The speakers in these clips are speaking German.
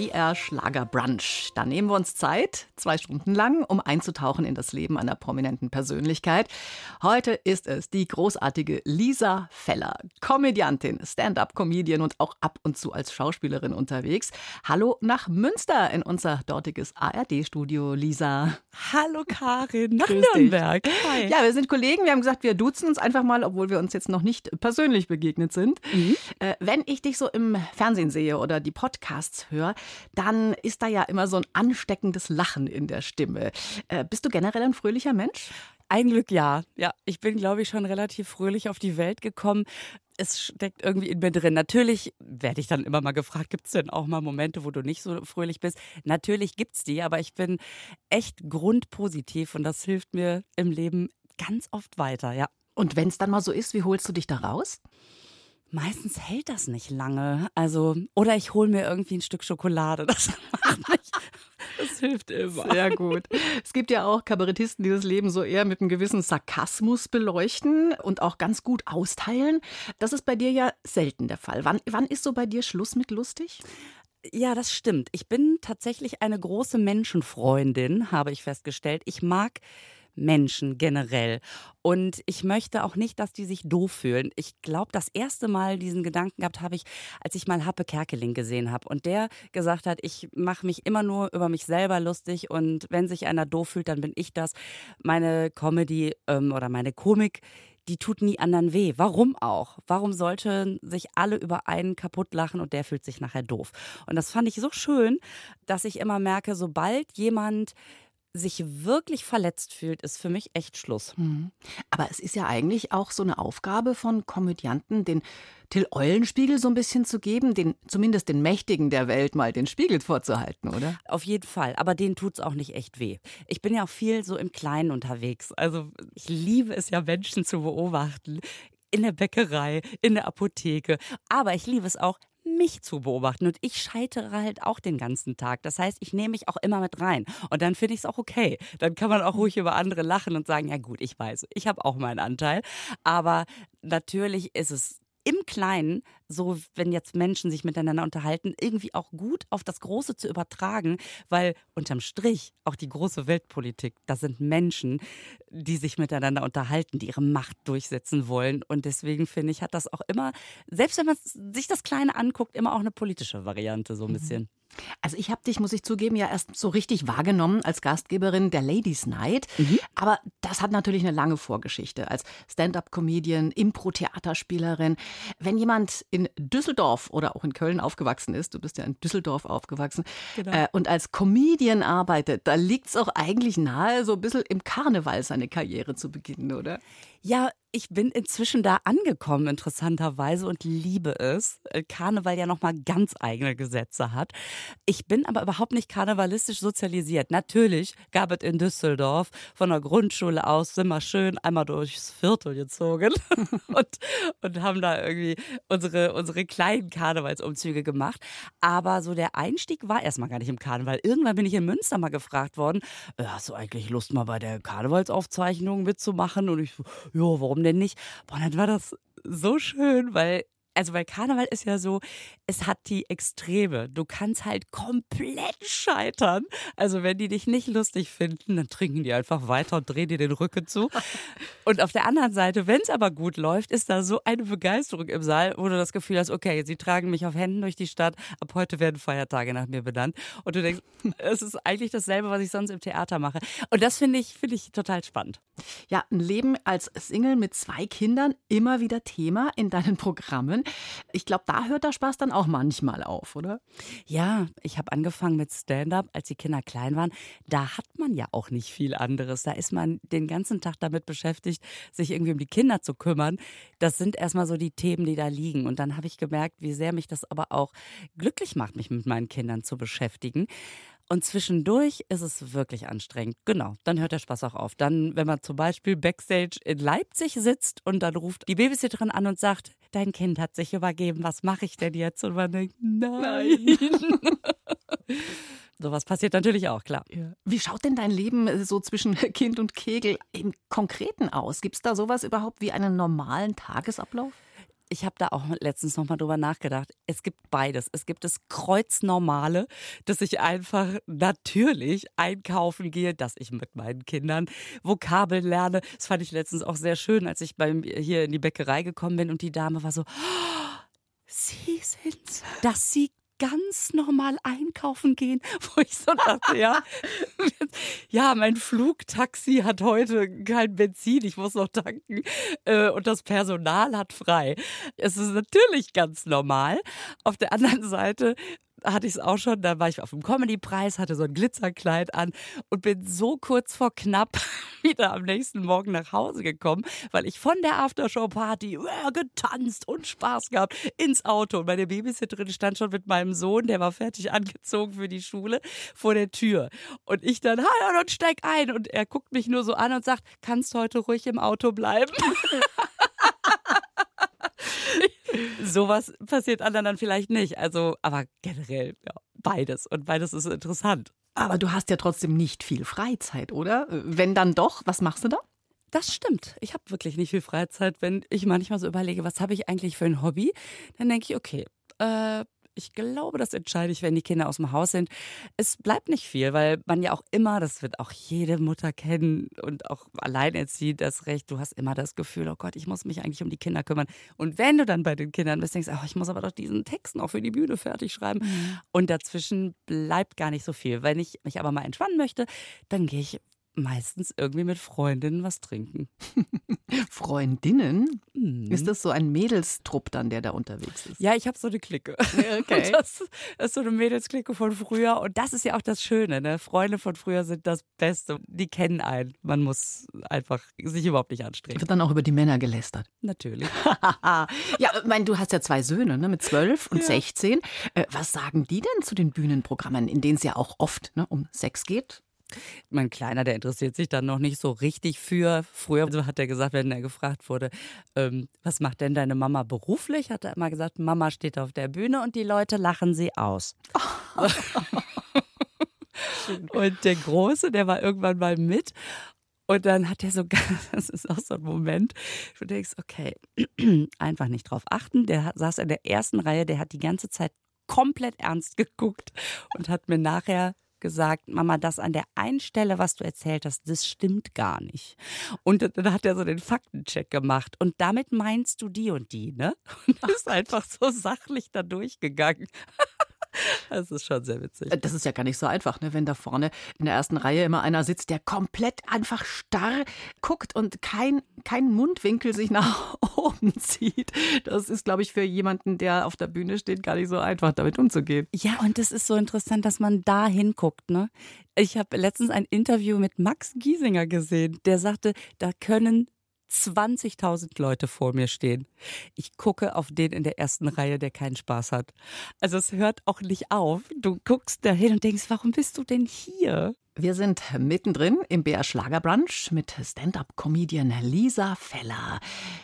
BR Schlager Brunch. Da nehmen wir uns Zeit, zwei Stunden lang, um einzutauchen in das Leben einer prominenten Persönlichkeit. Heute ist es die großartige Lisa Feller, Komödiantin, Stand-up-Comedian und auch ab und zu als Schauspielerin unterwegs. Hallo nach Münster in unser dortiges ARD-Studio, Lisa. Hallo Karin, nach Grüß. Nürnberg. Hi. Ja, wir sind Kollegen. Wir haben gesagt, wir duzen uns einfach mal, obwohl wir uns jetzt noch nicht persönlich begegnet sind. Äh, wenn ich dich so im Fernsehen sehe oder die Podcasts höre, dann ist da ja immer so ein ansteckendes Lachen in der Stimme. Äh, bist du generell ein fröhlicher Mensch? Ein Glück ja. Ja, ich bin, glaube ich, schon relativ fröhlich auf die Welt gekommen. Es steckt irgendwie in mir drin. Natürlich werde ich dann immer mal gefragt, gibt es denn auch mal Momente, wo du nicht so fröhlich bist? Natürlich gibt's die, aber ich bin echt grundpositiv und das hilft mir im Leben ganz oft weiter, ja. Und wenn es dann mal so ist, wie holst du dich da raus? Meistens hält das nicht lange. Also, oder ich hole mir irgendwie ein Stück Schokolade. Das macht mich. Das hilft immer. Sehr gut. Es gibt ja auch Kabarettisten, die das Leben so eher mit einem gewissen Sarkasmus beleuchten und auch ganz gut austeilen. Das ist bei dir ja selten der Fall. Wann, wann ist so bei dir Schluss mit lustig? Ja, das stimmt. Ich bin tatsächlich eine große Menschenfreundin, habe ich festgestellt. Ich mag Menschen generell. Und ich möchte auch nicht, dass die sich doof fühlen. Ich glaube, das erste Mal diesen Gedanken gehabt habe ich, als ich mal Happe Kerkeling gesehen habe. Und der gesagt hat, ich mache mich immer nur über mich selber lustig und wenn sich einer doof fühlt, dann bin ich das. Meine Comedy ähm, oder meine Komik, die tut nie anderen weh. Warum auch? Warum sollten sich alle über einen kaputt lachen und der fühlt sich nachher doof? Und das fand ich so schön, dass ich immer merke, sobald jemand sich wirklich verletzt fühlt, ist für mich echt Schluss. Aber es ist ja eigentlich auch so eine Aufgabe von Komödianten, den Till Eulenspiegel so ein bisschen zu geben, den, zumindest den Mächtigen der Welt mal den Spiegel vorzuhalten, oder? Auf jeden Fall, aber denen tut's auch nicht echt weh. Ich bin ja auch viel so im Kleinen unterwegs. Also ich liebe es ja, Menschen zu beobachten. In der Bäckerei, in der Apotheke. Aber ich liebe es auch, mich zu beobachten. Und ich scheitere halt auch den ganzen Tag. Das heißt, ich nehme mich auch immer mit rein. Und dann finde ich es auch okay. Dann kann man auch ruhig über andere lachen und sagen, ja gut, ich weiß, ich habe auch meinen Anteil. Aber natürlich ist es im Kleinen, so wenn jetzt Menschen sich miteinander unterhalten, irgendwie auch gut auf das Große zu übertragen, weil unterm Strich auch die große Weltpolitik, das sind Menschen, die sich miteinander unterhalten, die ihre Macht durchsetzen wollen. Und deswegen finde ich, hat das auch immer, selbst wenn man sich das Kleine anguckt, immer auch eine politische Variante, so ein bisschen. Also ich habe dich, muss ich zugeben, ja erst so richtig wahrgenommen als Gastgeberin der Ladies Night. Aber das hat natürlich eine lange Vorgeschichte als Stand-up-Comedian, Impro-Theaterspielerin. Wenn jemand in Düsseldorf oder auch in Köln aufgewachsen ist, du bist ja in Düsseldorf aufgewachsen, Genau. äh, und als Comedian arbeitet, da liegt es auch eigentlich nahe, so ein bisschen im Karneval seine Karriere zu beginnen, oder? Ja, ich bin inzwischen da angekommen, interessanterweise, und liebe es. Äh, Karneval ja nochmal ganz eigene Gesetze hat. Ich bin aber überhaupt nicht karnevalistisch sozialisiert. Natürlich gab es in Düsseldorf von der Grundschule aus sind wir schön einmal durchs Viertel gezogen und, und haben da irgendwie unsere, unsere kleinen Karnevalsumzüge gemacht. Aber so der Einstieg war erstmal gar nicht im Karneval. Irgendwann bin ich in Münster mal gefragt worden, hast du eigentlich Lust mal bei der Karnevalsaufzeichnung mitzumachen? Und ich so, ja, warum denn nicht? Boah, dann war das so schön, weil also weil Karneval ist ja so, es hat die Extreme. Du kannst halt komplett scheitern. Also wenn die dich nicht lustig finden, dann trinken die einfach weiter und drehen dir den Rücken zu. Und auf der anderen Seite, wenn es aber gut läuft, ist da so eine Begeisterung im Saal, wo du das Gefühl hast, okay, sie tragen mich auf Händen durch die Stadt, ab heute werden Feiertage nach mir benannt. Und du denkst, es ist eigentlich dasselbe, was ich sonst im Theater mache. Und das finde ich, finde ich total spannend. Ja, ein Leben als Single mit zwei Kindern immer wieder Thema in deinen Programmen. Ich glaube, da hört der Spaß dann auch manchmal auf, oder? Ja, ich habe angefangen mit Stand-up, als die Kinder klein waren. Da hat man ja auch nicht viel anderes. Da ist man den ganzen Tag damit beschäftigt, sich irgendwie um die Kinder zu kümmern. Das sind erstmal so die Themen, die da liegen. Und dann habe ich gemerkt, wie sehr mich das aber auch glücklich macht, mich mit meinen Kindern zu beschäftigen. Und zwischendurch ist es wirklich anstrengend. Genau, dann hört der Spaß auch auf. Dann, wenn man zum Beispiel backstage in Leipzig sitzt und dann ruft die Babysitterin an und sagt, dein Kind hat sich übergeben, was mache ich denn jetzt? Und man denkt, nein. sowas passiert natürlich auch, klar. Ja. Wie schaut denn dein Leben äh, so zwischen Kind und Kegel im Konkreten aus? Gibt es da sowas überhaupt wie einen normalen Tagesablauf? Ich habe da auch letztens nochmal drüber nachgedacht. Es gibt beides. Es gibt das Kreuznormale, dass ich einfach natürlich einkaufen gehe, dass ich mit meinen Kindern Vokabeln lerne. Das fand ich letztens auch sehr schön, als ich beim, hier in die Bäckerei gekommen bin und die Dame war so, oh, Sie sind's, dass Sie ganz normal einkaufen gehen, wo ich so dachte, ja, ja, mein Flugtaxi hat heute kein Benzin, ich muss noch tanken äh, und das Personal hat frei. Es ist natürlich ganz normal. Auf der anderen Seite hatte ich es auch schon, da war ich auf dem Comedy-Preis, hatte so ein Glitzerkleid an und bin so kurz vor knapp wieder am nächsten Morgen nach Hause gekommen, weil ich von der Aftershow-Party äh, getanzt und Spaß gehabt ins Auto. Und meine Babysitterin stand schon mit meinem Sohn, der war fertig angezogen für die Schule, vor der Tür. Und ich dann, hallo, und steig ein. Und er guckt mich nur so an und sagt, kannst heute ruhig im Auto bleiben. Sowas passiert anderen dann vielleicht nicht. Also, aber generell, ja, beides. Und beides ist interessant. Aber du hast ja trotzdem nicht viel Freizeit, oder? Wenn dann doch, was machst du da? Das stimmt. Ich habe wirklich nicht viel Freizeit. Wenn ich manchmal so überlege, was habe ich eigentlich für ein Hobby, dann denke ich, okay, äh, ich glaube, das entscheide ich, wenn die Kinder aus dem Haus sind. Es bleibt nicht viel, weil man ja auch immer, das wird auch jede Mutter kennen und auch alleinerziehend das Recht, du hast immer das Gefühl, oh Gott, ich muss mich eigentlich um die Kinder kümmern. Und wenn du dann bei den Kindern bist, denkst du, oh, ich muss aber doch diesen Text noch für die Bühne fertig schreiben. Mhm. Und dazwischen bleibt gar nicht so viel. Wenn ich mich aber mal entspannen möchte, dann gehe ich meistens irgendwie mit Freundinnen was trinken. Freundinnen? Mhm. Ist das so ein Mädelstrupp dann, der da unterwegs ist? Ja, ich habe so eine Clique. Okay. Das, ist so eine Mädelsklicke von früher. Und das ist ja auch das Schöne. Ne? Freunde von früher sind das Beste. Die kennen einen. Man muss einfach sich überhaupt nicht anstrengen. Wird dann auch über die Männer gelästert? Natürlich. ja, ich meine, du hast ja zwei Söhne, ne? mit zwölf und sechzehn. Ja. Äh, was sagen die denn zu den Bühnenprogrammen, in denen es ja auch oft ne, um Sex geht? Mein Kleiner, der interessiert sich dann noch nicht so richtig für. Früher hat er gesagt, wenn er gefragt wurde, ähm, was macht denn deine Mama beruflich, hat er immer gesagt, Mama steht auf der Bühne und die Leute lachen sie aus. und der Große, der war irgendwann mal mit. Und dann hat er so, das ist auch so ein Moment, du denkst, okay, einfach nicht drauf achten. Der saß in der ersten Reihe, der hat die ganze Zeit komplett ernst geguckt und hat mir nachher gesagt, Mama, das an der einen Stelle, was du erzählt hast, das stimmt gar nicht. Und dann hat er so den Faktencheck gemacht. Und damit meinst du die und die, ne? Und ist einfach so sachlich da durchgegangen. Das ist schon sehr witzig. Das ist ja gar nicht so einfach, ne? wenn da vorne in der ersten Reihe immer einer sitzt, der komplett einfach starr guckt und kein, kein Mundwinkel sich nach oben zieht. Das ist, glaube ich, für jemanden, der auf der Bühne steht, gar nicht so einfach, damit umzugehen. Ja, und es ist so interessant, dass man da hinguckt. Ne? Ich habe letztens ein Interview mit Max Giesinger gesehen, der sagte, da können 20.000 Leute vor mir stehen. Ich gucke auf den in der ersten Reihe, der keinen Spaß hat. Also es hört auch nicht auf. Du guckst da hin und denkst, warum bist du denn hier? Wir sind mittendrin im BR Schlagerbrunch mit Stand-up-Comedian Lisa Feller.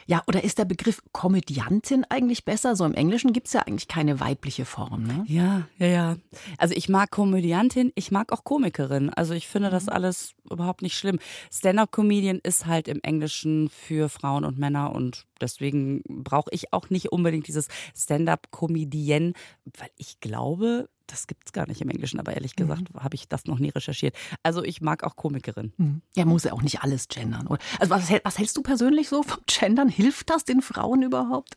Ja, oder ist der Begriff Komödiantin eigentlich besser? So im Englischen gibt es ja eigentlich keine weibliche Form, ne? Ja, ja, ja. Also ich mag Komödiantin, ich mag auch Komikerin. Also ich finde das mhm. alles überhaupt nicht schlimm. Stand-up-Comedian ist halt im Englischen für Frauen und Männer und deswegen brauche ich auch nicht unbedingt dieses Stand-up-Comedian, weil ich glaube, das gibt es gar nicht im Englischen, aber ehrlich gesagt mhm. habe ich das noch nie recherchiert. Also ich mag auch Komikerin. Mhm. Ja, muss ja auch nicht alles gendern. Also was, was hältst du persönlich so vom Gendern? Hilft das den Frauen überhaupt?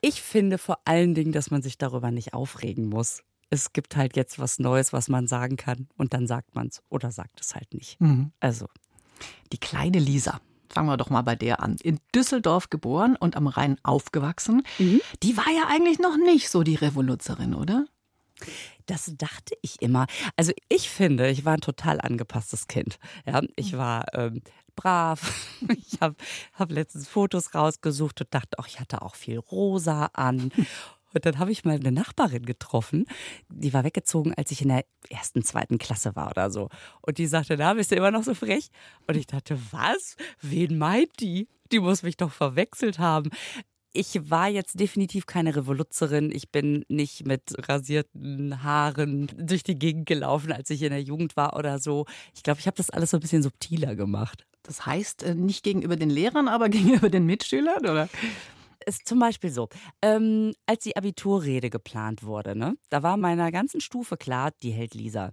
Ich finde vor allen Dingen, dass man sich darüber nicht aufregen muss. Es gibt halt jetzt was Neues, was man sagen kann und dann sagt man es oder sagt es halt nicht. Mhm. Also. Die kleine Lisa, fangen wir doch mal bei der an. In Düsseldorf geboren und am Rhein aufgewachsen. Mhm. Die war ja eigentlich noch nicht so die Revoluzerin, oder? Das dachte ich immer. Also ich finde, ich war ein total angepasstes Kind. Ja, ich war ähm, brav. Ich habe hab letztens Fotos rausgesucht und dachte, auch ich hatte auch viel rosa an. Und dann habe ich mal eine Nachbarin getroffen, die war weggezogen, als ich in der ersten, zweiten Klasse war oder so. Und die sagte, da bist du immer noch so frech. Und ich dachte, was? Wen meint die? Die muss mich doch verwechselt haben ich war jetzt definitiv keine Revoluzerin. Ich bin nicht mit rasierten Haaren durch die Gegend gelaufen, als ich in der Jugend war oder so. Ich glaube, ich habe das alles so ein bisschen subtiler gemacht. Das heißt, äh, nicht gegenüber den Lehrern, aber gegenüber den Mitschülern, oder? ist zum Beispiel so, ähm, als die Abiturrede geplant wurde, ne, da war meiner ganzen Stufe klar, die hält Lisa.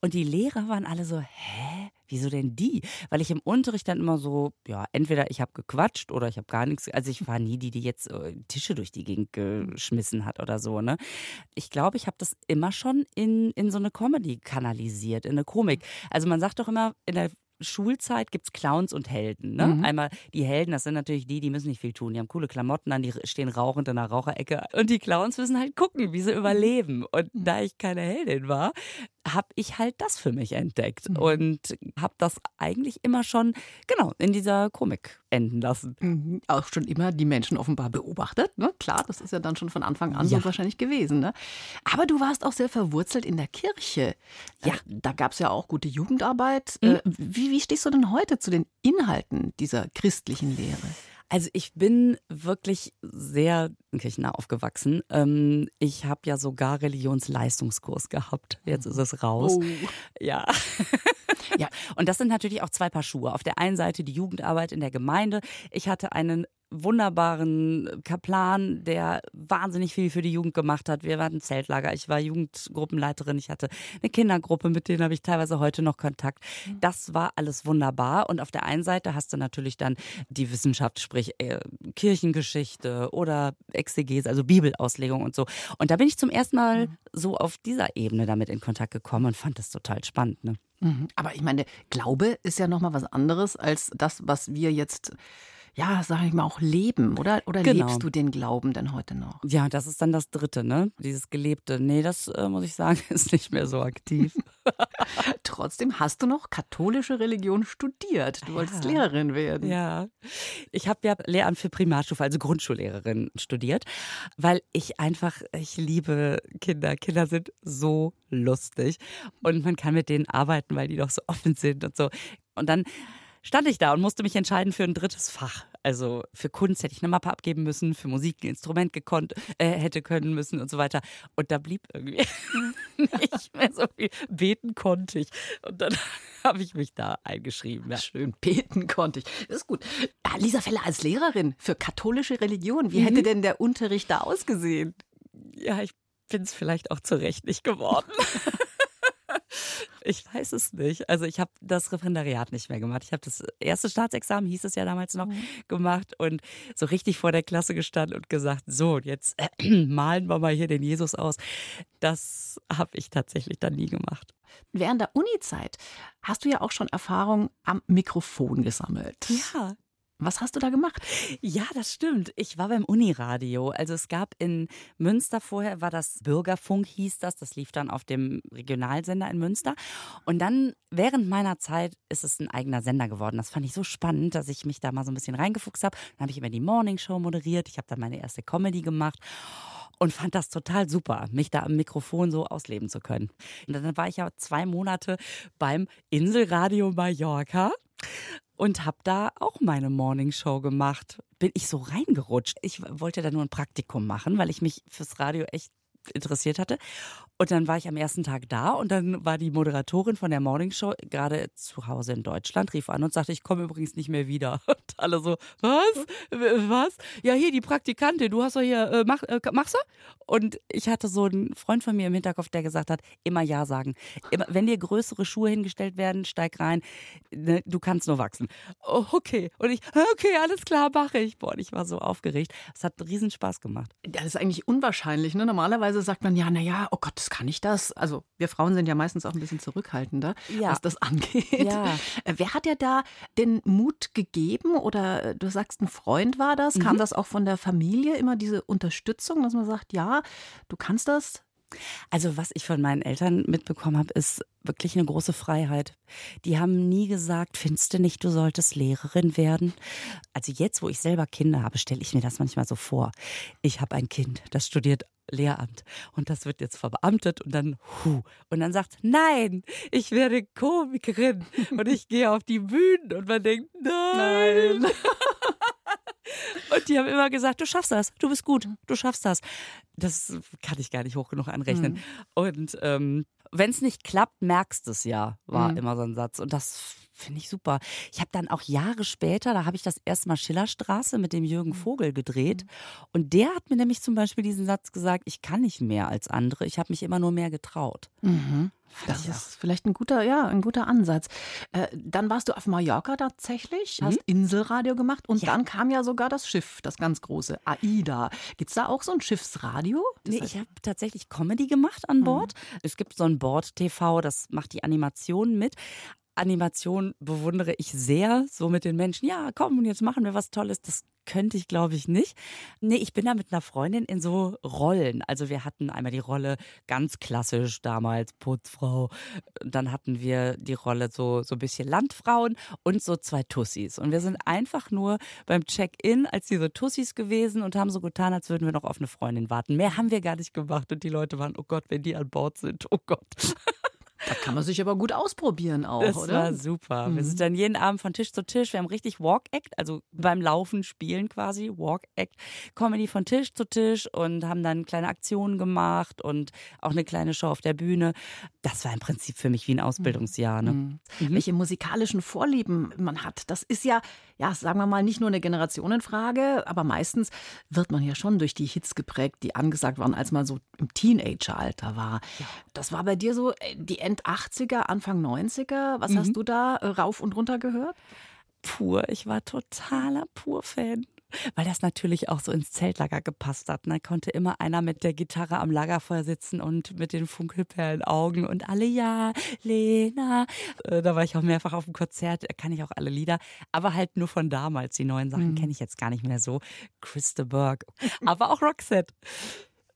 Und die Lehrer waren alle so, hä? Wieso denn die? Weil ich im Unterricht dann immer so, ja, entweder ich habe gequatscht oder ich habe gar nichts. Also ich war nie die, die jetzt äh, Tische durch die Gegend geschmissen hat oder so. Ne? Ich glaube, ich habe das immer schon in, in so eine Comedy kanalisiert, in eine Komik. Also man sagt doch immer, in der Schulzeit gibt es Clowns und Helden. Ne? Mhm. Einmal die Helden, das sind natürlich die, die müssen nicht viel tun. Die haben coole Klamotten an, die stehen rauchend in der Raucherecke. Und die Clowns müssen halt gucken, wie sie überleben. Und mhm. da ich keine Heldin war, habe ich halt das für mich entdeckt. Mhm. Und habe das eigentlich immer schon, genau, in dieser Komik enden lassen. Mhm. Auch schon immer die Menschen offenbar beobachtet. Ne? Klar, das ist ja dann schon von Anfang an ja. so wahrscheinlich gewesen. Ne? Aber du warst auch sehr verwurzelt in der Kirche. Ja, äh, da gab es ja auch gute Jugendarbeit. Mhm. Äh, wie, wie stehst du denn heute zu den Inhalten dieser christlichen Lehre? Also ich bin wirklich sehr kirchennah aufgewachsen. Ähm, ich habe ja sogar Religionsleistungskurs gehabt. Jetzt ist es raus. Oh. Ja. ja, und das sind natürlich auch zwei Paar Schuhe. Auf der einen Seite die Jugendarbeit in der Gemeinde. Ich hatte einen wunderbaren Kaplan, der wahnsinnig viel für die Jugend gemacht hat. Wir waren Zeltlager, ich war Jugendgruppenleiterin, ich hatte eine Kindergruppe, mit denen habe ich teilweise heute noch Kontakt. Mhm. Das war alles wunderbar. Und auf der einen Seite hast du natürlich dann die Wissenschaft, sprich äh, Kirchengeschichte oder Exegese, also Bibelauslegung und so. Und da bin ich zum ersten Mal mhm. so auf dieser Ebene damit in Kontakt gekommen und fand das total spannend. Ne? Mhm. Aber ich meine, Glaube ist ja nochmal was anderes als das, was wir jetzt ja, sage ich mal, auch leben, oder? Oder genau. lebst du den Glauben denn heute noch? Ja, das ist dann das Dritte, ne? Dieses Gelebte. Nee, das äh, muss ich sagen, ist nicht mehr so aktiv. Trotzdem hast du noch katholische Religion studiert. Du wolltest ja. Lehrerin werden. Ja. Ich habe ja Lehramt für Primarstufe, also Grundschullehrerin studiert, weil ich einfach, ich liebe Kinder. Kinder sind so lustig und man kann mit denen arbeiten, weil die doch so offen sind und so. Und dann stand ich da und musste mich entscheiden für ein drittes Fach. Also für Kunst hätte ich eine Mappe abgeben müssen, für Musik ein Instrument gekonnt, äh, hätte können müssen und so weiter. Und da blieb irgendwie nicht mehr so viel. Beten konnte ich. Und dann habe ich mich da eingeschrieben. Ja. Schön, beten konnte ich. Das ist gut. Ah, Lisa Feller als Lehrerin für katholische Religion, wie mhm. hätte denn der Unterricht da ausgesehen? Ja, ich bin es vielleicht auch zu Recht nicht geworden. Ich weiß es nicht. Also ich habe das Referendariat nicht mehr gemacht. Ich habe das erste Staatsexamen, hieß es ja damals noch, mhm. gemacht und so richtig vor der Klasse gestanden und gesagt, so, jetzt äh, malen wir mal hier den Jesus aus. Das habe ich tatsächlich dann nie gemacht. Während der Uni-Zeit hast du ja auch schon Erfahrung am Mikrofon gesammelt. Ja, was hast du da gemacht? Ja, das stimmt. Ich war beim Uniradio. Also es gab in Münster vorher war das Bürgerfunk hieß das. Das lief dann auf dem Regionalsender in Münster. Und dann während meiner Zeit ist es ein eigener Sender geworden. Das fand ich so spannend, dass ich mich da mal so ein bisschen reingefuchst habe. Dann habe ich immer die Morning Show moderiert. Ich habe dann meine erste Comedy gemacht und fand das total super, mich da am Mikrofon so ausleben zu können. Und dann war ich ja zwei Monate beim Inselradio Mallorca und habe da auch meine Morningshow gemacht. Bin ich so reingerutscht. Ich wollte da nur ein Praktikum machen, weil ich mich fürs Radio echt interessiert hatte. Und dann war ich am ersten Tag da und dann war die Moderatorin von der Morning Show gerade zu Hause in Deutschland, rief an und sagte, ich komme übrigens nicht mehr wieder. Und alle so, was? Was? Ja, hier die Praktikantin, du hast doch hier, äh, mach, äh, machst du? Und ich hatte so einen Freund von mir im Hinterkopf, der gesagt hat, immer Ja sagen. Immer, wenn dir größere Schuhe hingestellt werden, steig rein, ne, du kannst nur wachsen. Oh, okay. Und ich, okay, alles klar, mache ich. Boah, ich war so aufgeregt. Es hat riesen Spaß gemacht. Das ist eigentlich unwahrscheinlich. Ne? Normalerweise sagt man ja, naja, oh Gott, das kann ich das? Also wir Frauen sind ja meistens auch ein bisschen zurückhaltender, ja. was das angeht. Ja. Äh, wer hat dir da den Mut gegeben? Oder äh, du sagst, ein Freund war das? Kam mhm. das auch von der Familie, immer diese Unterstützung, dass man sagt, ja, du kannst das? Also was ich von meinen Eltern mitbekommen habe, ist wirklich eine große Freiheit. Die haben nie gesagt, findest du nicht, du solltest Lehrerin werden? Also jetzt, wo ich selber Kinder habe, stelle ich mir das manchmal so vor. Ich habe ein Kind, das studiert Lehramt. Und das wird jetzt verbeamtet und dann, hu. Und dann sagt, nein, ich werde Komikerin und ich gehe auf die Bühnen und man denkt, nein. nein. Und die haben immer gesagt, du schaffst das, du bist gut, du schaffst das. Das kann ich gar nicht hoch genug anrechnen. Mhm. Und ähm, wenn es nicht klappt, merkst du es ja, war mhm. immer so ein Satz. Und das finde ich super. Ich habe dann auch Jahre später, da habe ich das erste Mal Schillerstraße mit dem Jürgen mhm. Vogel gedreht. Mhm. Und der hat mir nämlich zum Beispiel diesen Satz gesagt, ich kann nicht mehr als andere, ich habe mich immer nur mehr getraut. Mhm. Das ist vielleicht ein guter, ja, ein guter Ansatz. Äh, dann warst du auf Mallorca tatsächlich, hast mhm. Inselradio gemacht und ja. dann kam ja sogar das Schiff, das ganz große, AIDA. Gibt es da auch so ein Schiffsradio? Das nee, ich habe tatsächlich Comedy gemacht an mhm. Bord. Mhm. Es gibt so ein Bord-TV, das macht die Animation mit. Animation bewundere ich sehr, so mit den Menschen, ja, komm, jetzt machen wir was Tolles. Das könnte ich, glaube ich, nicht. Nee, ich bin da mit einer Freundin in so Rollen. Also wir hatten einmal die Rolle ganz klassisch damals, Putzfrau. Dann hatten wir die Rolle so, so ein bisschen Landfrauen und so zwei Tussis. Und wir sind einfach nur beim Check-in als diese Tussis gewesen und haben so getan, als würden wir noch auf eine Freundin warten. Mehr haben wir gar nicht gemacht. Und die Leute waren, oh Gott, wenn die an Bord sind, oh Gott. Da kann man sich aber gut ausprobieren auch, das oder? Das war super. Mhm. Wir sind dann jeden Abend von Tisch zu Tisch. Wir haben richtig Walk-Act, also beim Laufen spielen quasi, Walk-Act, Comedy von Tisch zu Tisch und haben dann kleine Aktionen gemacht und auch eine kleine Show auf der Bühne. Das war im Prinzip für mich wie ein Ausbildungsjahr. Ne? Mhm. Mhm. Welche musikalischen Vorlieben man hat, das ist ja, ja, sagen wir mal, nicht nur eine Generationenfrage, aber meistens wird man ja schon durch die Hits geprägt, die angesagt waren, als man so im Teenageralter war. Ja. Das war bei dir so äh, die End 80er, Anfang 90er. Was mhm. hast du da äh, rauf und runter gehört? Pur, ich war totaler Pur-Fan weil das natürlich auch so ins Zeltlager gepasst hat. Da ne? konnte immer einer mit der Gitarre am Lagerfeuer sitzen und mit den Funkelperlen Augen und alle ja, Lena. Äh, da war ich auch mehrfach auf dem Konzert, kann ich auch alle Lieder, aber halt nur von damals. Die neuen Sachen mhm. kenne ich jetzt gar nicht mehr so. Christa Burke, aber auch Roxette.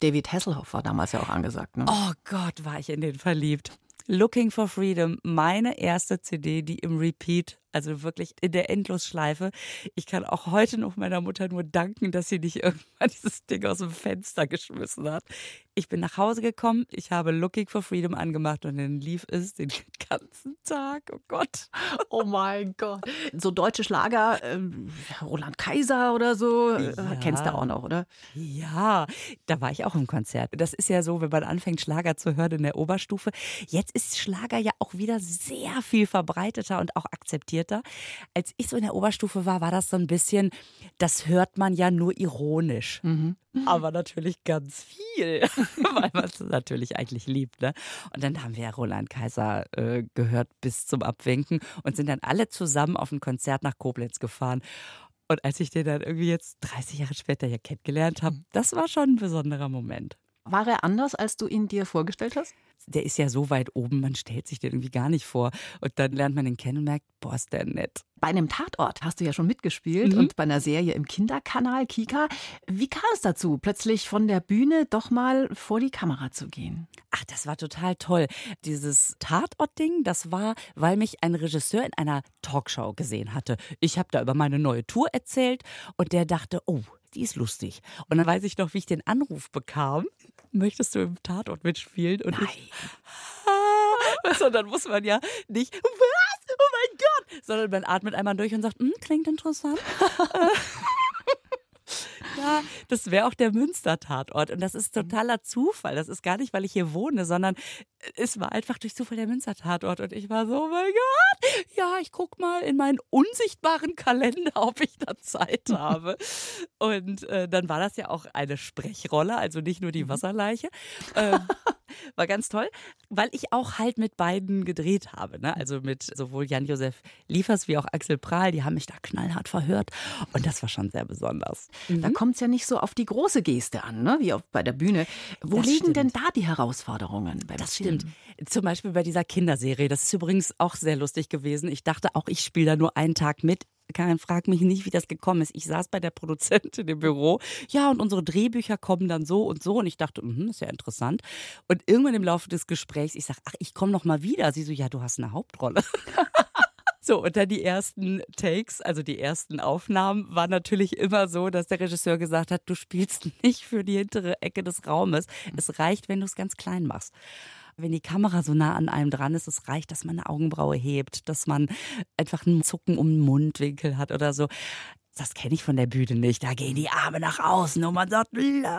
David Hasselhoff war damals ja auch angesagt. Ne? Oh Gott, war ich in den verliebt. Looking for Freedom, meine erste CD, die im Repeat also wirklich in der Endlosschleife. Ich kann auch heute noch meiner Mutter nur danken, dass sie nicht irgendwann dieses Ding aus dem Fenster geschmissen hat. Ich bin nach Hause gekommen, ich habe Looking for Freedom angemacht und dann lief es den ganzen Tag. Oh Gott. Oh mein Gott. So deutsche Schlager, äh, Roland Kaiser oder so, äh, ja. kennst du auch noch, oder? Ja, da war ich auch im Konzert. Das ist ja so, wenn man anfängt, Schlager zu hören in der Oberstufe. Jetzt ist Schlager ja auch wieder sehr viel verbreiteter und auch akzeptiert später. Als ich so in der Oberstufe war, war das so ein bisschen, das hört man ja nur ironisch. Mhm. Aber natürlich ganz viel, weil man es natürlich eigentlich liebt. Ne? Und dann haben wir Roland Kaiser äh, gehört bis zum Abwinken und sind dann alle zusammen auf ein Konzert nach Koblenz gefahren. Und als ich den dann irgendwie jetzt 30 Jahre später hier kennengelernt habe, das war schon ein besonderer Moment. War er anders, als du ihn dir vorgestellt hast? Der ist ja so weit oben, man stellt sich den irgendwie gar nicht vor. Und dann lernt man ihn kennen und merkt, boah, ist der nett. Bei einem Tatort hast du ja schon mitgespielt mhm. und bei einer Serie im Kinderkanal Kika. Wie kam es dazu, plötzlich von der Bühne doch mal vor die Kamera zu gehen? Ach, das war total toll. Dieses Tatort-Ding, das war, weil mich ein Regisseur in einer Talkshow gesehen hatte. Ich habe da über meine neue Tour erzählt und der dachte, oh, die ist lustig. Und dann weiß ich noch, wie ich den Anruf bekam. Möchtest du im Tatort mitspielen? Und Nein. ich. Ah, dann muss man ja nicht, was? Oh mein Gott! Sondern man atmet einmal durch und sagt, hm, klingt interessant. Ja, das wäre auch der Münster-Tatort. Und das ist totaler Zufall. Das ist gar nicht, weil ich hier wohne, sondern es war einfach durch Zufall der Münster-Tatort. Und ich war so, oh mein Gott, ja, ich guck mal in meinen unsichtbaren Kalender, ob ich da Zeit habe. Und äh, dann war das ja auch eine Sprechrolle, also nicht nur die mhm. Wasserleiche. Ähm, war ganz toll, weil ich auch halt mit beiden gedreht habe. Ne? Also mit sowohl Jan-Josef Liefers wie auch Axel Prahl, die haben mich da knallhart verhört. Und das war schon sehr besonders. Mhm. Da kommt es ja nicht so auf die große Geste an, ne? wie auf, bei der Bühne. Wo das liegen stimmt. denn da die Herausforderungen beim Das Film? stimmt. Zum Beispiel bei dieser Kinderserie. Das ist übrigens auch sehr lustig gewesen. Ich dachte auch, ich spiele da nur einen Tag mit. Karin, frag mich nicht, wie das gekommen ist. Ich saß bei der Produzentin im Büro. Ja, und unsere Drehbücher kommen dann so und so. Und ich dachte, mh, ist ja interessant. Und irgendwann im Laufe des Gesprächs, ich sag, ach, ich komme noch mal wieder. Sie so, ja, du hast eine Hauptrolle. So, und dann die ersten Takes, also die ersten Aufnahmen, war natürlich immer so, dass der Regisseur gesagt hat, du spielst nicht für die hintere Ecke des Raumes. Es reicht, wenn du es ganz klein machst wenn die Kamera so nah an einem dran ist, es reicht, dass man eine Augenbraue hebt, dass man einfach einen Zucken um den Mundwinkel hat oder so. das kenne ich von der Bühne nicht. Da gehen die Arme nach außen und man sagt,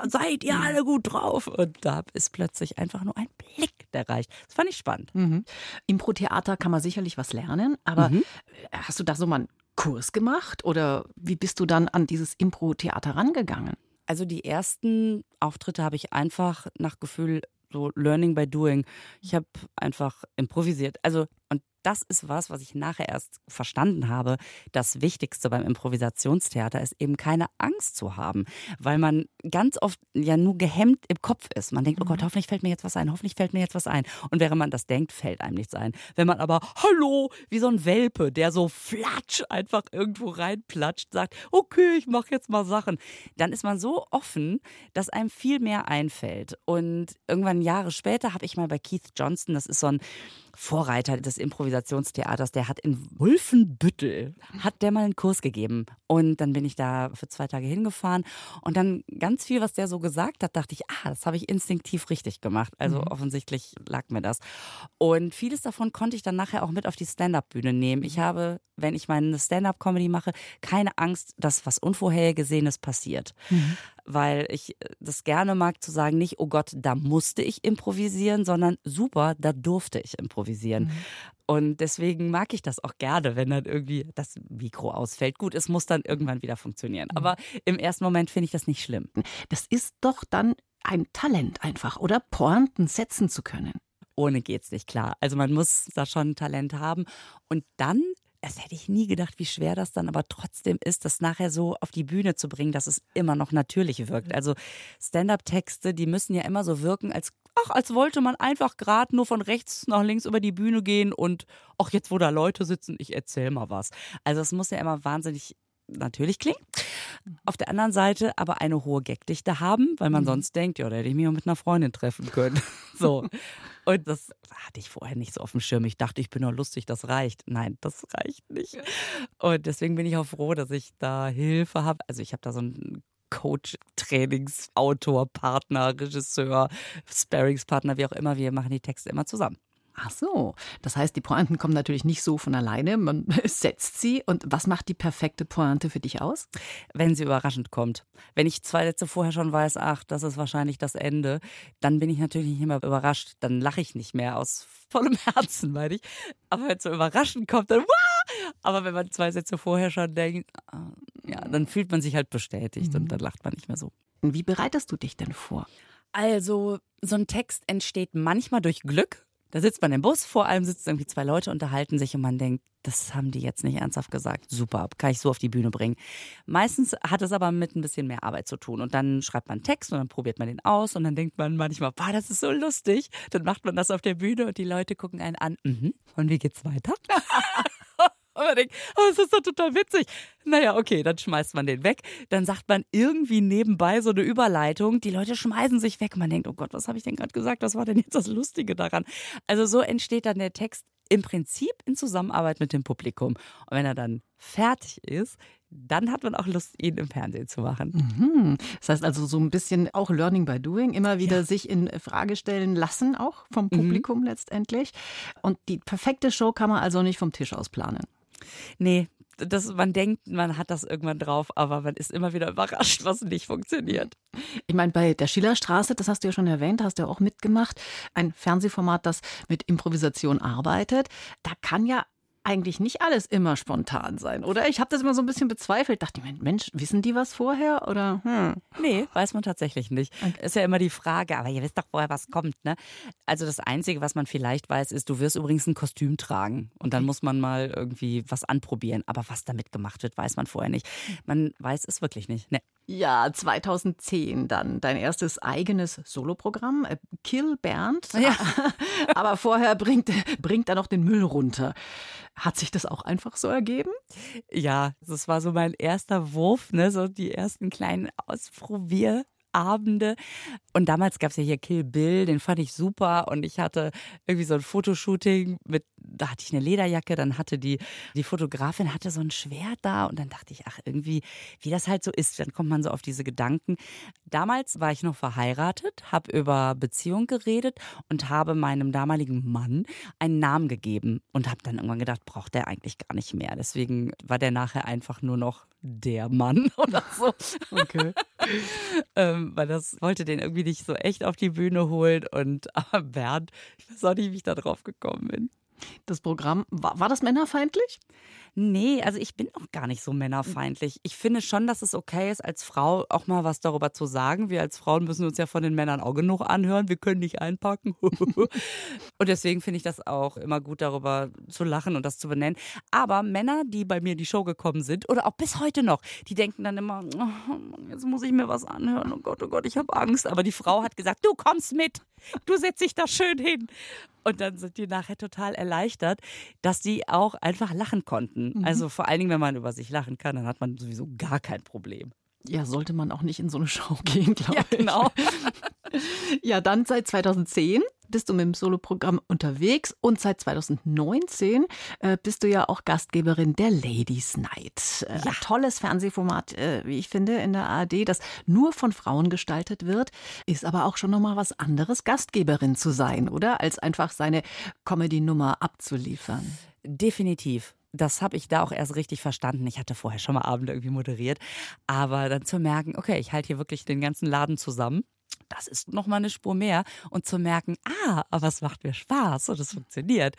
seid ihr alle gut drauf. Und da ist plötzlich einfach nur ein Blick, der reicht. Das fand ich spannend. Mhm. Impro-Theater kann man sicherlich was lernen, aber mhm. hast du da so mal einen Kurs gemacht oder wie bist du dann an dieses Impro-Theater rangegangen? Also die ersten Auftritte habe ich einfach nach Gefühl so Learning by Doing. Ich habe einfach improvisiert. Also und das ist was, was ich nachher erst verstanden habe. Das Wichtigste beim Improvisationstheater ist eben keine Angst zu haben, weil man ganz oft ja nur gehemmt im Kopf ist. Man denkt, oh Gott, mhm. hoffentlich fällt mir jetzt was ein, hoffentlich fällt mir jetzt was ein. Und während man das denkt, fällt einem nichts ein. Wenn man aber, hallo, wie so ein Welpe, der so flatsch einfach irgendwo reinplatscht, sagt, okay, ich mache jetzt mal Sachen, dann ist man so offen, dass einem viel mehr einfällt. Und irgendwann Jahre später habe ich mal bei Keith Johnston, das ist so ein Vorreiter des Improvisationstheaters, der hat in Wulfenbüttel, hat der mal einen Kurs gegeben. Und dann bin ich da für zwei Tage hingefahren und dann ganz viel, was der so gesagt hat, dachte ich, ah, das habe ich instinktiv richtig gemacht. Also mhm. offensichtlich lag mir das. Und vieles davon konnte ich dann nachher auch mit auf die Stand-up-Bühne nehmen. Ich habe, wenn ich meine Stand-up-Comedy mache, keine Angst, dass was Unvorhergesehenes passiert. Mhm weil ich äh, das gerne mag zu sagen, nicht, oh Gott, da musste ich improvisieren, sondern super, da durfte ich improvisieren. Mhm. Und deswegen mag ich das auch gerne, wenn dann irgendwie das Mikro ausfällt. Gut, es muss dann irgendwann wieder funktionieren. Mhm. Aber im ersten Moment finde ich das nicht schlimm. Das ist doch dann ein Talent einfach, oder? Pointen setzen zu können. Ohne geht's nicht, klar. Also man muss da schon ein Talent haben. Und dann das hätte ich nie gedacht, wie schwer das dann aber trotzdem ist, das nachher so auf die Bühne zu bringen, dass es immer noch natürlich wirkt. Also Stand-up-Texte, die müssen ja immer so wirken, als ach, als wollte man einfach gerade nur von rechts nach links über die Bühne gehen und ach, jetzt wo da Leute sitzen, ich erzähl mal was. Also es muss ja immer wahnsinnig natürlich klingen. Auf der anderen Seite aber eine hohe Gagdichte haben, weil man mhm. sonst denkt, ja, da hätte ich mich auch mit einer Freundin treffen können. so. Und das hatte ich vorher nicht so auf dem Schirm. Ich dachte, ich bin nur lustig, das reicht. Nein, das reicht nicht. Und deswegen bin ich auch froh, dass ich da Hilfe habe. Also ich habe da so einen Coach, Trainingsautor, Partner, Regisseur, Sparringspartner, wie auch immer. Wir machen die Texte immer zusammen. Ach so, das heißt, die Pointen kommen natürlich nicht so von alleine, man setzt sie. Und was macht die perfekte Pointe für dich aus? Wenn sie überraschend kommt. Wenn ich zwei Sätze vorher schon weiß, ach, das ist wahrscheinlich das Ende, dann bin ich natürlich nicht mehr überrascht. Dann lache ich nicht mehr aus vollem Herzen, meine ich. Aber wenn es so überraschend kommt, dann Wah! Aber wenn man zwei Sätze vorher schon denkt, ah, ja, dann fühlt man sich halt bestätigt mhm. und dann lacht man nicht mehr so. Wie bereitest du dich denn vor? Also, so ein Text entsteht manchmal durch Glück. Da sitzt man im Bus, vor allem sitzen irgendwie zwei Leute, unterhalten sich und man denkt, das haben die jetzt nicht ernsthaft gesagt. Super, kann ich so auf die Bühne bringen. Meistens hat es aber mit ein bisschen mehr Arbeit zu tun. Und dann schreibt man Text und dann probiert man den aus und dann denkt man manchmal, boah, das ist so lustig. Dann macht man das auf der Bühne und die Leute gucken einen an. Mhm. Und wie geht's weiter? Und man denkt, oh, das ist doch total witzig. Naja, okay, dann schmeißt man den weg. Dann sagt man irgendwie nebenbei so eine Überleitung. Die Leute schmeißen sich weg. Man denkt, oh Gott, was habe ich denn gerade gesagt? Was war denn jetzt das Lustige daran? Also so entsteht dann der Text im Prinzip in Zusammenarbeit mit dem Publikum. Und wenn er dann fertig ist, dann hat man auch Lust, ihn im Fernsehen zu machen. Mhm. Das heißt also so ein bisschen auch Learning by Doing, immer wieder ja. sich in Frage stellen lassen, auch vom mhm. Publikum mhm. letztendlich. Und die perfekte Show kann man also nicht vom Tisch aus planen. Nee, das, man denkt, man hat das irgendwann drauf, aber man ist immer wieder überrascht, was nicht funktioniert. Ich meine, bei der Schillerstraße, das hast du ja schon erwähnt, hast du ja auch mitgemacht, ein Fernsehformat, das mit Improvisation arbeitet. Da kann ja eigentlich nicht alles immer spontan sein, oder? Ich habe das immer so ein bisschen bezweifelt. Dachte ich, Mensch, wissen die was vorher? Oder? Hm. Nee, weiß man tatsächlich nicht. Okay. Ist ja immer die Frage, aber ihr wisst doch vorher, was kommt, ne? Also das Einzige, was man vielleicht weiß, ist, du wirst übrigens ein Kostüm tragen. Und dann muss man mal irgendwie was anprobieren. Aber was damit gemacht wird, weiß man vorher nicht. Man weiß es wirklich nicht. Nee. Ja, 2010 dann dein erstes eigenes Soloprogramm, äh, Kill Bernd. Ja. Aber vorher bringt, bringt er noch den Müll runter. Hat sich das auch einfach so ergeben? Ja, das war so mein erster Wurf, ne? so die ersten kleinen Ausprobier. Abende. Und damals gab es ja hier Kill Bill, den fand ich super. Und ich hatte irgendwie so ein Fotoshooting mit da hatte ich eine Lederjacke, dann hatte die, die Fotografin hatte so ein Schwert da und dann dachte ich, ach, irgendwie, wie das halt so ist, dann kommt man so auf diese Gedanken. Damals war ich noch verheiratet, habe über Beziehung geredet und habe meinem damaligen Mann einen Namen gegeben und habe dann irgendwann gedacht, braucht der eigentlich gar nicht mehr. Deswegen war der nachher einfach nur noch der Mann oder so. Okay. ähm, weil das wollte den irgendwie nicht so echt auf die Bühne holen. Und aber Bernd, ich weiß auch nicht, wie ich da drauf gekommen bin. Das Programm, war, war das männerfeindlich? Nee, also ich bin auch gar nicht so männerfeindlich. Ich finde schon, dass es okay ist, als Frau auch mal was darüber zu sagen. Wir als Frauen müssen uns ja von den Männern auch genug anhören. Wir können nicht einpacken. und deswegen finde ich das auch immer gut, darüber zu lachen und das zu benennen. Aber Männer, die bei mir in die Show gekommen sind oder auch bis heute noch, die denken dann immer, oh, jetzt muss ich mir was anhören. Oh Gott, oh Gott, ich habe Angst. Aber die Frau hat gesagt, du kommst mit. Du setzt dich da schön hin. Und dann sind die nachher total erleichtert, dass die auch einfach lachen konnten. Mhm. Also vor allen Dingen, wenn man über sich lachen kann, dann hat man sowieso gar kein Problem. Ja, sollte man auch nicht in so eine Show gehen, glaube ich. Ja, genau. ja, dann seit 2010 bist du mit dem Soloprogramm unterwegs und seit 2019 äh, bist du ja auch Gastgeberin der Ladies Night. Äh, ja. Tolles Fernsehformat, äh, wie ich finde, in der ARD, das nur von Frauen gestaltet wird, ist aber auch schon nochmal was anderes, Gastgeberin zu sein, oder? Als einfach seine Comedy-Nummer abzuliefern. Definitiv das habe ich da auch erst richtig verstanden. Ich hatte vorher schon mal Abende irgendwie moderiert, aber dann zu merken, okay, ich halte hier wirklich den ganzen Laden zusammen das ist noch mal eine Spur mehr und zu merken, ah, aber es macht mir Spaß und es funktioniert,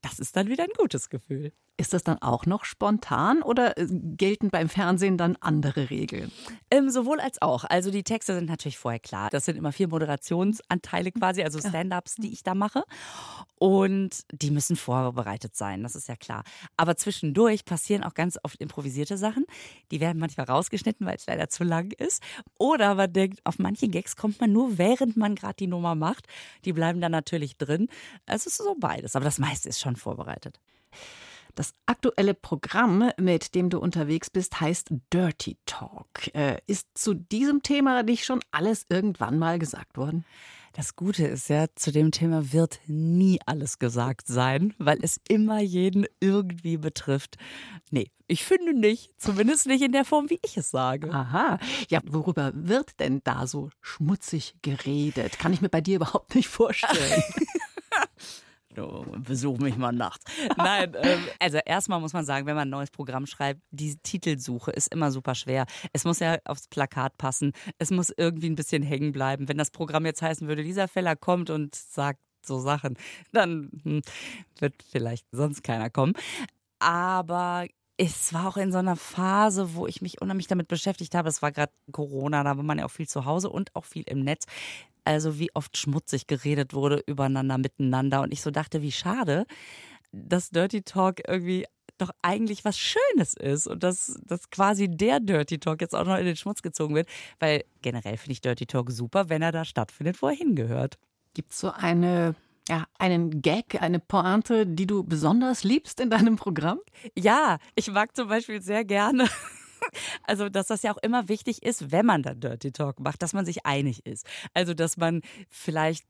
das ist dann wieder ein gutes Gefühl. Ist das dann auch noch spontan oder äh, gelten beim Fernsehen dann andere Regeln? Ähm, sowohl als auch. Also die Texte sind natürlich vorher klar. Das sind immer vier Moderationsanteile quasi, also Stand-ups, die ich da mache. Und die müssen vorbereitet sein, das ist ja klar. Aber zwischendurch passieren auch ganz oft improvisierte Sachen. Die werden manchmal rausgeschnitten, weil es leider zu lang ist. Oder man denkt, auf manche Gags kommt man nur, während man gerade die Nummer macht. Die bleiben dann natürlich drin. Es ist so beides, aber das meiste ist schon vorbereitet. Das aktuelle Programm, mit dem du unterwegs bist, heißt Dirty Talk. Äh, ist zu diesem Thema nicht schon alles irgendwann mal gesagt worden? Das Gute ist ja, zu dem Thema wird nie alles gesagt sein, weil es immer jeden irgendwie betrifft. Nee, ich finde nicht. Zumindest nicht in der Form, wie ich es sage. Aha. Ja, worüber wird denn da so schmutzig geredet? Kann ich mir bei dir überhaupt nicht vorstellen. besuch mich mal nachts. Nein, ähm, also erstmal muss man sagen, wenn man ein neues Programm schreibt, die Titelsuche ist immer super schwer. Es muss ja aufs Plakat passen. Es muss irgendwie ein bisschen hängen bleiben. Wenn das Programm jetzt heißen würde, dieser Feller kommt und sagt so Sachen, dann hm, wird vielleicht sonst keiner kommen. Aber es war auch in so einer Phase, wo ich mich unheimlich damit beschäftigt habe. Es war gerade Corona, da war man ja auch viel zu Hause und auch viel im Netz. Also wie oft schmutzig geredet wurde übereinander, miteinander. Und ich so dachte, wie schade, dass Dirty Talk irgendwie doch eigentlich was Schönes ist und dass, dass quasi der Dirty Talk jetzt auch noch in den Schmutz gezogen wird. Weil generell finde ich Dirty Talk super, wenn er da stattfindet, wo er hingehört. Gibt es so eine ja, einen Gag, eine Pointe, die du besonders liebst in deinem Programm? Ja, ich mag zum Beispiel sehr gerne also, dass das ja auch immer wichtig ist, wenn man da Dirty Talk macht, dass man sich einig ist. Also, dass man vielleicht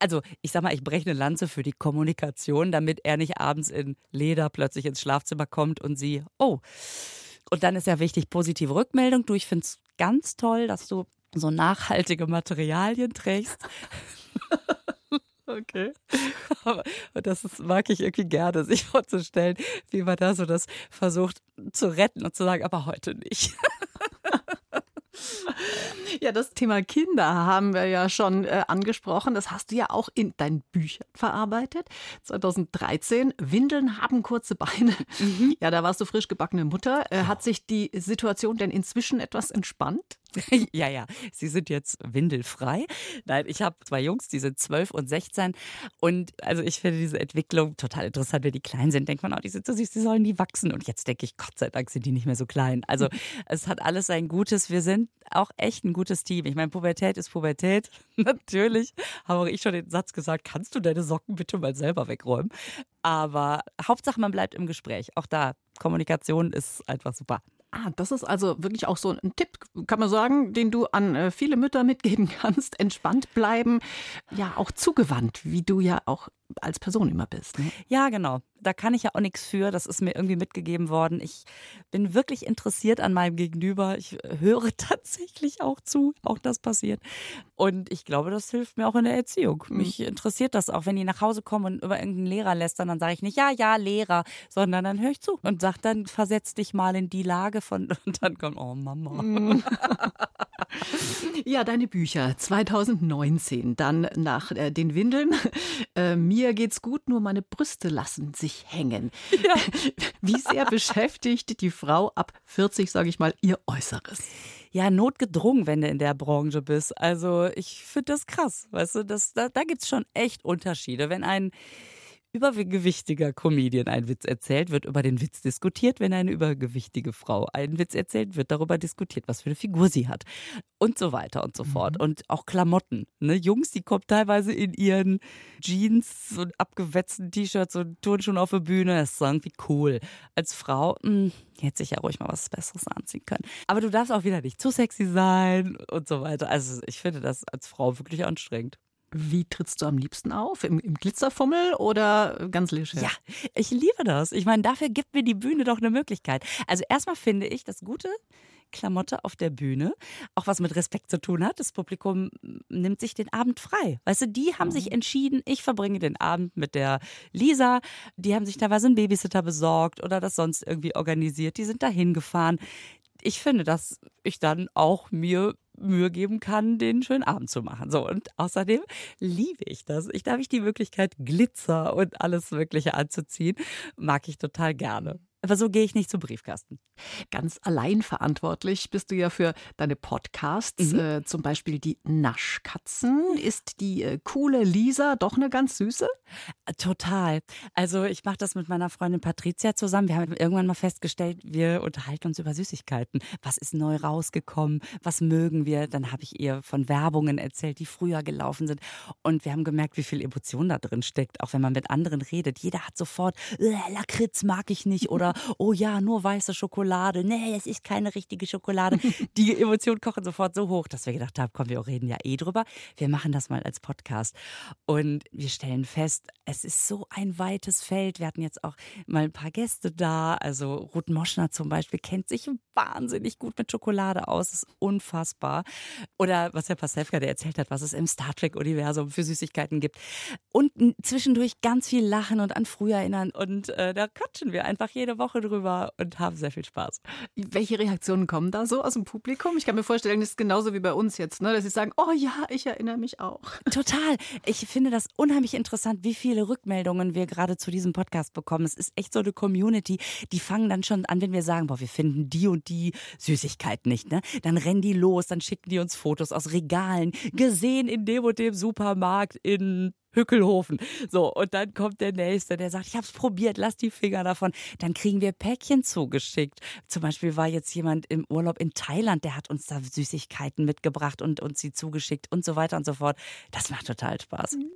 also ich sag mal, ich breche eine Lanze für die Kommunikation, damit er nicht abends in Leder plötzlich ins Schlafzimmer kommt und sie, oh. Und dann ist ja wichtig, positive Rückmeldung. Du, ich finde es ganz toll, dass du so nachhaltige Materialien trägst. Okay. Aber, und das ist, mag ich irgendwie gerne, sich vorzustellen, wie man da so das versucht zu retten und zu sagen, aber heute nicht. Ja, das Thema Kinder haben wir ja schon äh, angesprochen. Das hast du ja auch in deinen Büchern verarbeitet. 2013, Windeln haben kurze Beine. Mhm. Ja, da warst du frisch gebackene Mutter. Äh, hat sich die Situation denn inzwischen etwas entspannt? ja, ja, sie sind jetzt windelfrei. Nein, ich habe zwei Jungs, die sind zwölf und 16. Und also ich finde diese Entwicklung total interessant. Wenn die klein sind, denkt man, oh, die sind so süß, die sollen die wachsen. Und jetzt denke ich, Gott sei Dank sind die nicht mehr so klein. Also es hat alles sein Gutes. Wir sind auch echt ein gutes Team. Ich meine, Pubertät ist Pubertät. Natürlich habe auch ich schon den Satz gesagt, kannst du deine Socken bitte mal selber wegräumen? Aber Hauptsache, man bleibt im Gespräch. Auch da, Kommunikation ist einfach super. Ah, das ist also wirklich auch so ein Tipp, kann man sagen, den du an äh, viele Mütter mitgeben kannst. Entspannt bleiben, ja auch zugewandt, wie du ja auch als Person immer bist. Ne? Ja, genau. Da kann ich ja auch nichts für. Das ist mir irgendwie mitgegeben worden. Ich bin wirklich interessiert an meinem Gegenüber. Ich höre tatsächlich auch zu. Auch das passiert. Und ich glaube, das hilft mir auch in der Erziehung. Mhm. Mich interessiert das auch, wenn die nach Hause kommen und über irgendeinen Lehrer lästern, dann sage ich nicht, ja, ja, Lehrer, sondern dann höre ich zu und sage dann, versetz dich mal in die Lage von, und dann kommt, oh Mama. Mhm. ja, deine Bücher 2019, dann nach äh, den Windeln. Äh, mir geht's gut, nur meine Brüste lassen sich hängen. Ja. Wie sehr beschäftigt die Frau ab 40, sage ich mal, ihr Äußeres? ja, notgedrungen, wenn du in der Branche bist. Also ich finde das krass, weißt du, das, da, da gibt es schon echt Unterschiede. Wenn ein übergewichtiger Comedian einen Witz erzählt, wird über den Witz diskutiert. Wenn eine übergewichtige Frau einen Witz erzählt, wird darüber diskutiert, was für eine Figur sie hat. Und so weiter und so mhm. fort. Und auch Klamotten. Ne? Jungs, die kommen teilweise in ihren Jeans und abgewetzten T-Shirts und Turnschuhen auf der Bühne. Das ist irgendwie cool. Als Frau, mh, hm, hätte sich ja ruhig mal was Besseres anziehen können. Aber du darfst auch wieder nicht zu sexy sein und so weiter. Also ich finde das als Frau wirklich anstrengend. Wie trittst du am liebsten auf? Im, im Glitzerfummel oder ganz leger? Ja, ich liebe das. Ich meine, dafür gibt mir die Bühne doch eine Möglichkeit. Also erstmal finde ich das gute Klamotte auf der Bühne auch was mit Respekt zu tun hat. Das Publikum nimmt sich den Abend frei. Weißt du, die haben mhm. sich entschieden, ich verbringe den Abend mit der Lisa. Die haben sich teilweise einen Babysitter besorgt oder das sonst irgendwie organisiert. Die sind dahin gefahren. Ich finde, dass ich dann auch mir Mühe geben kann, den schönen Abend zu machen. So, und außerdem liebe ich das. Ich darf ich die Möglichkeit, Glitzer und alles Mögliche anzuziehen. Mag ich total gerne. Aber so gehe ich nicht zum Briefkasten. Ganz allein verantwortlich bist du ja für deine Podcasts, mhm. äh, zum Beispiel die Naschkatzen. Ist die äh, coole Lisa doch eine ganz süße? Äh, total. Also ich mache das mit meiner Freundin Patricia zusammen. Wir haben irgendwann mal festgestellt, wir unterhalten uns über Süßigkeiten. Was ist neu rausgekommen? Was mögen wir? Dann habe ich ihr von Werbungen erzählt, die früher gelaufen sind. Und wir haben gemerkt, wie viel Emotion da drin steckt, auch wenn man mit anderen redet. Jeder hat sofort, äh, Lakritz mag ich nicht oder oh ja, nur weiße Schokolade. Nee, es ist keine richtige Schokolade. Die Emotionen kochen sofort so hoch, dass wir gedacht haben, komm, wir reden ja eh drüber. Wir machen das mal als Podcast. Und wir stellen fest, es ist so ein weites Feld. Wir hatten jetzt auch mal ein paar Gäste da. Also Ruth Moschner zum Beispiel kennt sich wahnsinnig gut mit Schokolade aus. Das ist unfassbar. Oder was Herr Pasewka, der erzählt hat, was es im Star Trek-Universum für Süßigkeiten gibt. Und zwischendurch ganz viel lachen und an früher erinnern. Und äh, da quatschen wir einfach jede Woche drüber und haben sehr viel Spaß. Welche Reaktionen kommen da so aus dem Publikum? Ich kann mir vorstellen, das ist genauso wie bei uns jetzt, ne? dass sie sagen, oh ja, ich erinnere mich auch. Total. Ich finde das unheimlich interessant, wie viele Rückmeldungen wir gerade zu diesem Podcast bekommen. Es ist echt so eine Community, die fangen dann schon an, wenn wir sagen, boah, wir finden die und die Süßigkeit nicht. Ne? Dann rennen die los, dann schicken die uns Fotos aus Regalen, gesehen in dem und dem Supermarkt in Hückelhofen. So, und dann kommt der Nächste, der sagt, ich habe es probiert, lass die Finger davon. Dann kriegen wir Päckchen zugeschickt. Zum Beispiel war jetzt jemand im Urlaub in Thailand, der hat uns da Süßigkeiten mitgebracht und uns sie zugeschickt und so weiter und so fort. Das macht total Spaß. Mhm.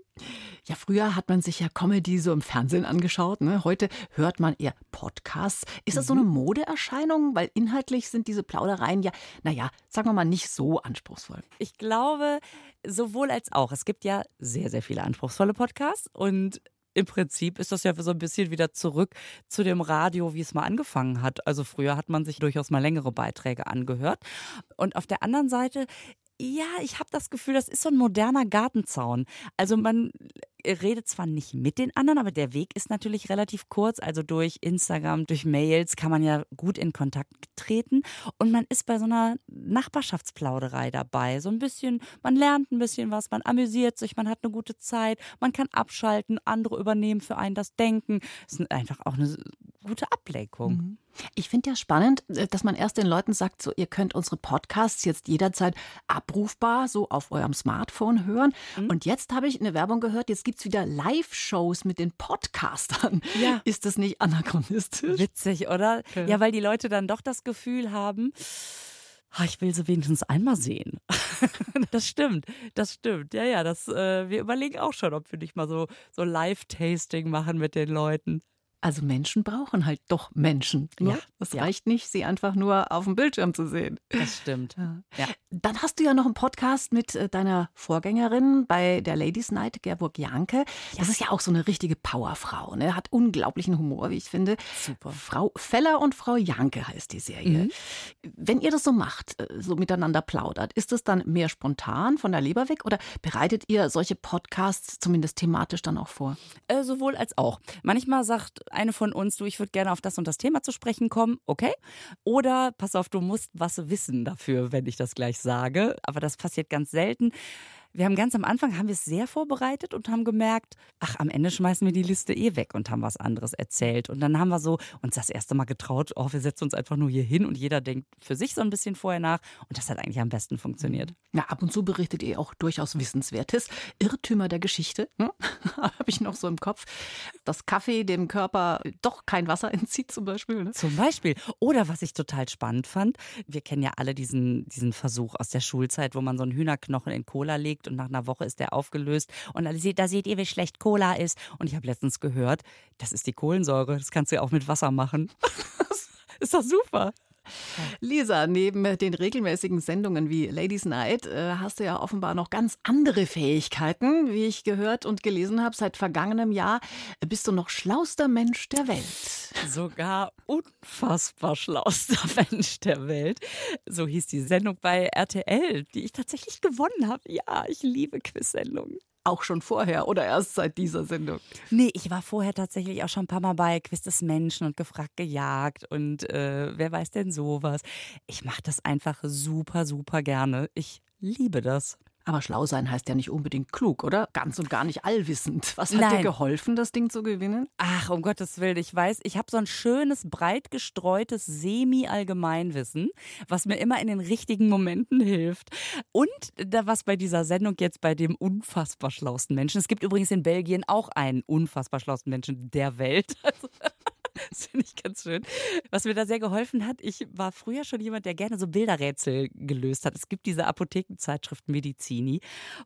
Ja, früher hat man sich ja Comedy so im Fernsehen angeschaut. Ne? Heute hört man eher Podcasts. Ist das so eine mhm. Modeerscheinung? Weil inhaltlich sind diese Plaudereien ja, naja, sagen wir mal, nicht so anspruchsvoll. Ich glaube, sowohl als auch. Es gibt ja sehr, sehr viele anspruchsvolle Podcasts und im Prinzip ist das ja so ein bisschen wieder zurück zu dem Radio, wie es mal angefangen hat. Also früher hat man sich durchaus mal längere Beiträge angehört. Und auf der anderen Seite ja, ich habe das Gefühl, das ist so ein moderner Gartenzaun. Also man redet zwar nicht mit den anderen, aber der Weg ist natürlich relativ kurz. Also durch Instagram, durch Mails kann man ja gut in Kontakt treten. Und man ist bei so einer Nachbarschaftsplauderei dabei. So ein bisschen, man lernt ein bisschen was, man amüsiert sich, man hat eine gute Zeit, man kann abschalten, andere übernehmen für einen das Denken. Das ist einfach auch eine gute Ablenkung. Mhm. Ich finde ja spannend, äh, dass man erst den Leuten sagt, so ihr könnt unsere Podcasts jetzt jederzeit abrufbar so auf eurem Smartphone hören. Mhm. Und jetzt habe ich eine Werbung gehört, jetzt gibt es wieder Live-Shows mit den Podcastern. Ja. Ist das nicht anachronistisch? Witzig, oder? Ja. ja, weil die Leute dann doch das Gefühl haben, ah, ich will sie wenigstens einmal sehen. das stimmt, das stimmt. Ja, ja, das, äh, wir überlegen auch schon, ob wir nicht mal so, so Live-Tasting machen mit den Leuten. Also Menschen brauchen halt doch Menschen. Ne? Ja, das ja. reicht nicht, sie einfach nur auf dem Bildschirm zu sehen. Das stimmt. Ja. Ja. Dann hast du ja noch einen Podcast mit äh, deiner Vorgängerin bei der Ladies Night, Gerburg Janke. Das ist ja auch so eine richtige Powerfrau, ne? Hat unglaublichen Humor, wie ich finde. Super. Frau Feller und Frau Janke heißt die Serie. Mhm. Wenn ihr das so macht, äh, so miteinander plaudert, ist es dann mehr spontan von der Leber weg oder bereitet ihr solche Podcasts zumindest thematisch dann auch vor? Äh, sowohl als auch. Manchmal sagt eine von uns, du, ich würde gerne auf das und das Thema zu sprechen kommen, okay. Oder pass auf, du musst was wissen dafür, wenn ich das gleich sage. Aber das passiert ganz selten. Wir haben ganz am Anfang haben wir es sehr vorbereitet und haben gemerkt, ach, am Ende schmeißen wir die Liste eh weg und haben was anderes erzählt. Und dann haben wir so uns das erste Mal getraut, oh, wir setzen uns einfach nur hier hin und jeder denkt für sich so ein bisschen vorher nach. Und das hat eigentlich am besten funktioniert. Ja, ab und zu berichtet ihr auch durchaus Wissenswertes. Irrtümer der Geschichte, ne? habe ich noch so im Kopf. Dass Kaffee dem Körper doch kein Wasser entzieht zum Beispiel. Ne? Zum Beispiel. Oder was ich total spannend fand, wir kennen ja alle diesen, diesen Versuch aus der Schulzeit, wo man so einen Hühnerknochen in Cola legt und nach einer Woche ist der aufgelöst. Und da seht, da seht ihr, wie schlecht Cola ist. Und ich habe letztens gehört, das ist die Kohlensäure. Das kannst du ja auch mit Wasser machen. ist doch super. Lisa, neben den regelmäßigen Sendungen wie Ladies Night äh, hast du ja offenbar noch ganz andere Fähigkeiten, wie ich gehört und gelesen habe. Seit vergangenem Jahr bist du noch schlauster Mensch der Welt. Sogar unfassbar schlauster Mensch der Welt. So hieß die Sendung bei RTL, die ich tatsächlich gewonnen habe. Ja, ich liebe Quiz-Sendungen. Auch schon vorher oder erst seit dieser Sendung? Nee, ich war vorher tatsächlich auch schon ein paar Mal bei Quiz des Menschen und gefragt, gejagt und äh, wer weiß denn sowas. Ich mache das einfach super, super gerne. Ich liebe das. Aber schlau sein heißt ja nicht unbedingt klug, oder? Ganz und gar nicht allwissend. Was hat Nein. dir geholfen, das Ding zu gewinnen? Ach, um Gottes Willen, ich weiß, ich habe so ein schönes, breit gestreutes Semi-Allgemeinwissen, was mir immer in den richtigen Momenten hilft. Und da was bei dieser Sendung jetzt bei dem unfassbar schlausten Menschen. Es gibt übrigens in Belgien auch einen unfassbar schlausten Menschen der Welt. Also, das finde ich ganz schön. Was mir da sehr geholfen hat, ich war früher schon jemand, der gerne so Bilderrätsel gelöst hat. Es gibt diese Apothekenzeitschrift Medizini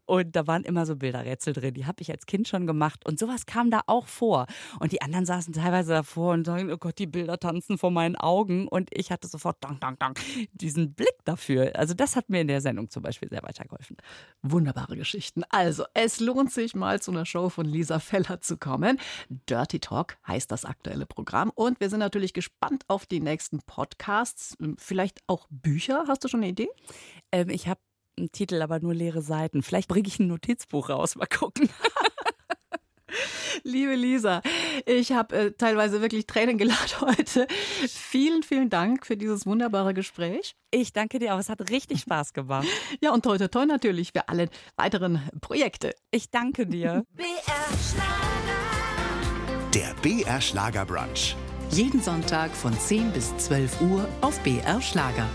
und da waren immer so Bilderrätsel drin. Die habe ich als Kind schon gemacht und sowas kam da auch vor. Und die anderen saßen teilweise davor und sagen, oh Gott, die Bilder tanzen vor meinen Augen und ich hatte sofort dang, dang, dang, diesen Blick dafür. Also das hat mir in der Sendung zum Beispiel sehr weitergeholfen. Wunderbare Geschichten. Also, es lohnt sich mal zu einer Show von Lisa Feller zu kommen. Dirty Talk heißt das aktuelle Programm. Und wir sind natürlich gespannt auf die nächsten Podcasts. Vielleicht auch Bücher. Hast du schon eine Idee? Ähm, ich habe einen Titel, aber nur leere Seiten. Vielleicht bringe ich ein Notizbuch raus. Mal gucken. Liebe Lisa, ich habe äh, teilweise wirklich Tränen gelacht heute. Vielen, vielen Dank für dieses wunderbare Gespräch. Ich danke dir auch. Es hat richtig Spaß gemacht. Ja, und toi, toi, toi natürlich für alle weiteren Projekte. Ich danke dir. BR Schlager. BR Schlager Brunch. Jeden Sonntag von 10 bis 12 Uhr auf BR Schlager.